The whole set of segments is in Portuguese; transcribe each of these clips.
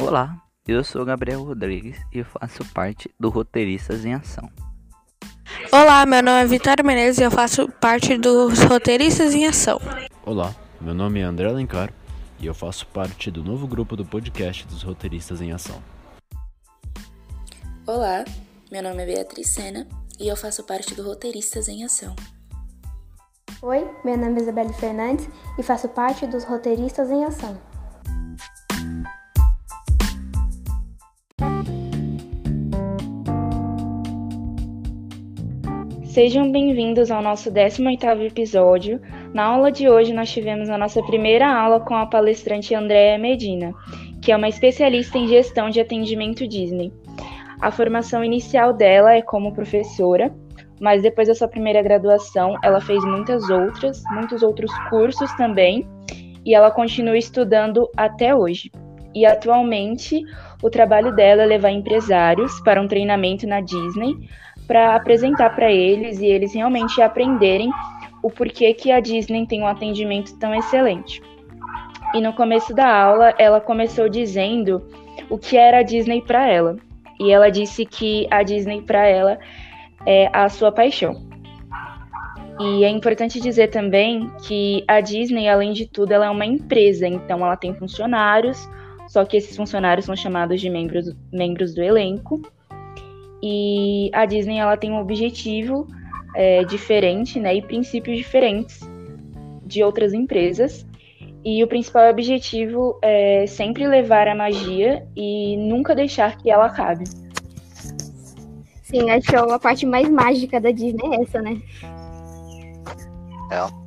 Olá, eu sou Gabriel Rodrigues e faço parte do Roteiristas em Ação. Olá, meu nome é Vitória Menezes e eu faço parte dos Roteiristas em Ação. Olá, meu nome é André Alencar e eu faço parte do novo grupo do podcast dos Roteiristas em Ação. Olá, meu nome é Beatriz Sena e eu faço parte do Roteiristas em Ação. Oi, meu nome é Isabelle Fernandes e faço parte dos Roteiristas em Ação. Sejam bem-vindos ao nosso 18º episódio. Na aula de hoje nós tivemos a nossa primeira aula com a palestrante Andréa Medina, que é uma especialista em gestão de atendimento Disney. A formação inicial dela é como professora, mas depois da sua primeira graduação, ela fez muitas outras, muitos outros cursos também, e ela continua estudando até hoje. E atualmente, o trabalho dela é levar empresários para um treinamento na Disney, para apresentar para eles e eles realmente aprenderem o porquê que a Disney tem um atendimento tão excelente. E no começo da aula, ela começou dizendo o que era a Disney para ela. E ela disse que a Disney para ela é a sua paixão. E é importante dizer também que a Disney, além de tudo, ela é uma empresa, então ela tem funcionários, só que esses funcionários são chamados de membros, membros do elenco. E a Disney ela tem um objetivo é, diferente, né, e princípios diferentes de outras empresas. E o principal objetivo é sempre levar a magia e nunca deixar que ela acabe. Sim, acho que a parte mais mágica da Disney é essa, né? É.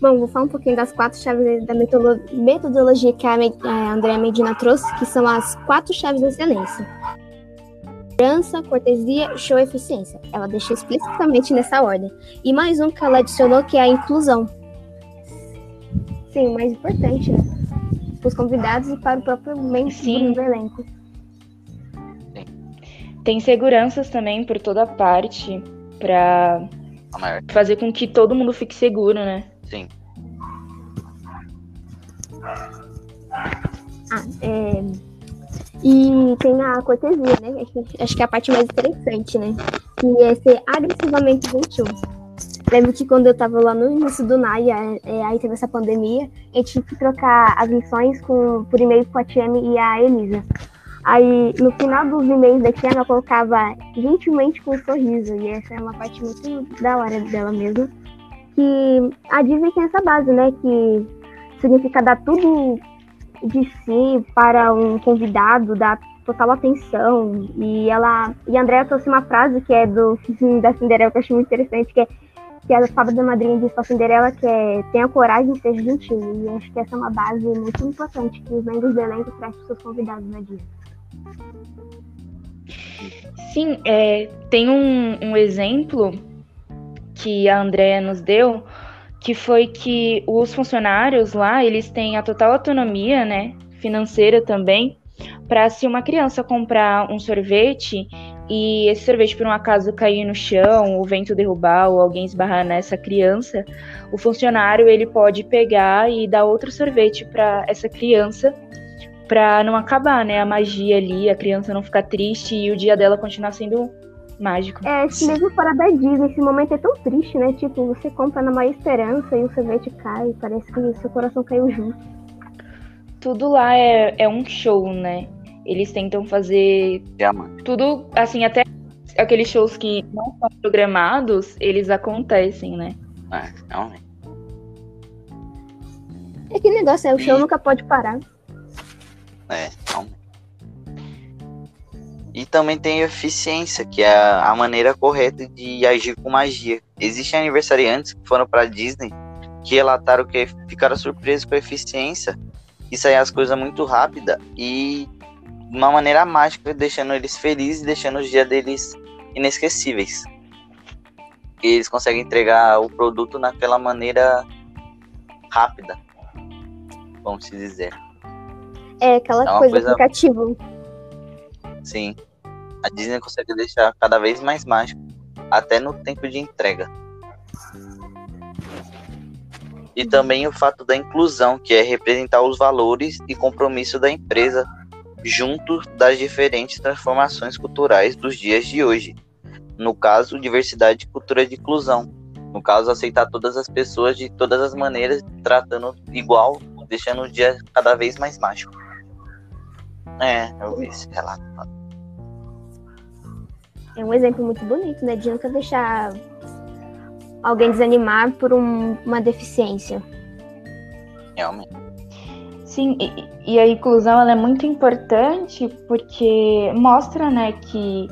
Bom, vou falar um pouquinho das quatro chaves da metodologia que a Andréa Medina trouxe, que são as quatro chaves da excelência segurança, cortesia, show e eficiência. Ela deixou explicitamente nessa ordem. E mais um que ela adicionou que é a inclusão. Sim, o mais importante, né? Para os convidados e para o próprio membro do elenco. Tem seguranças também por toda parte para fazer com que todo mundo fique seguro, né? Sim. Ah, é e tem a cortesia, né? Acho que é a parte mais interessante, né? Que é ser agressivamente gentil. Lembro que quando eu tava lá no início do NAIA, é, aí teve essa pandemia, gente tinha que trocar as lições com, por e-mail com a Tiane e a Elisa. Aí, no final dos e-mails da Tiane, ela colocava gentilmente com um sorriso. E essa é uma parte muito da hora dela mesmo. Que a Disney tem essa base, né? Que significa dar tudo de si para um convidado, dar total atenção. E ela. E a Andrea trouxe uma frase que é do da Cinderela, que eu acho muito interessante, que é que a fábrica da madrinha diz para Cinderela que é tenha coragem de ser gentil. E acho que essa é uma base muito importante que os membros do elenco trazem para seus convidados na Disney. Sim, é, tem um, um exemplo que a Andrea nos deu que foi que os funcionários lá, eles têm a total autonomia, né, financeira também, para se uma criança comprar um sorvete e esse sorvete por um acaso cair no chão, o vento derrubar ou alguém esbarrar nessa criança, o funcionário ele pode pegar e dar outro sorvete para essa criança para não acabar, né, a magia ali, a criança não ficar triste e o dia dela continuar sendo mágico. É, mesmo fora da Disney, esse momento é tão triste, né? Tipo, você compra na maior esperança e o sorvete cai, parece que seu coração caiu junto. Tudo lá é, é um show, né? Eles tentam fazer tudo, assim, até aqueles shows que não são programados, eles acontecem, né? É, realmente. É que negócio, é, o show e... nunca pode parar. É. E também tem eficiência, que é a maneira correta de agir com magia. Existem aniversariantes que foram para Disney que relataram que ficaram surpresos com a eficiência e saíam as coisas muito rápida e de uma maneira mágica, deixando eles felizes e deixando os dias deles inesquecíveis. E eles conseguem entregar o produto naquela maneira rápida, vamos dizer. É aquela é coisa, coisa aplicativa. Sim. A Disney consegue deixar cada vez mais mágico, até no tempo de entrega. E também o fato da inclusão, que é representar os valores e compromisso da empresa junto das diferentes transformações culturais dos dias de hoje. No caso, diversidade, cultura de inclusão. No caso, aceitar todas as pessoas de todas as maneiras, tratando igual, deixando o dia cada vez mais mágico. É, eu vi esse relato. É um exemplo muito bonito, né? De nunca deixar alguém desanimar por um, uma deficiência. Realmente. Sim, e, e a inclusão ela é muito importante porque mostra, né, que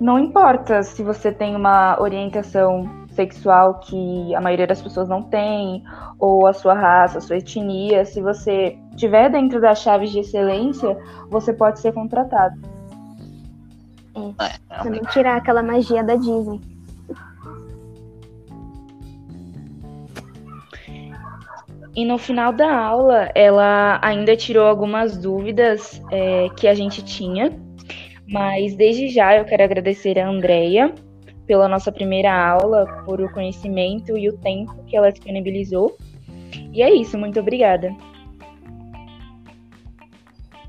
não importa se você tem uma orientação sexual que a maioria das pessoas não tem, ou a sua raça, a sua etnia, se você estiver dentro das chaves de excelência, você pode ser contratado. É, é pra não tirar aquela magia da Disney. E no final da aula, ela ainda tirou algumas dúvidas é, que a gente tinha, mas desde já eu quero agradecer a Andrea pela nossa primeira aula, por o conhecimento e o tempo que ela disponibilizou. E é isso, muito obrigada.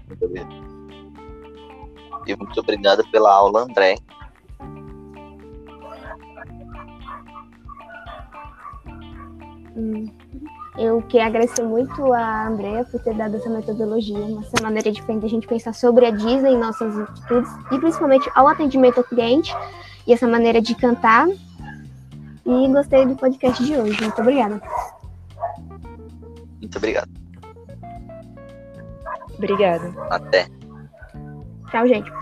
Muito obrigado. E muito obrigado pela aula, André. Hum. Eu queria agradecer muito a Andrea por ter dado essa metodologia, essa maneira diferente de a gente pensar sobre a Disney em nossas atitudes e principalmente ao atendimento ao cliente e essa maneira de cantar. E gostei do podcast de hoje. Muito obrigada. Muito obrigado. Obrigada. Até. Tchau, gente.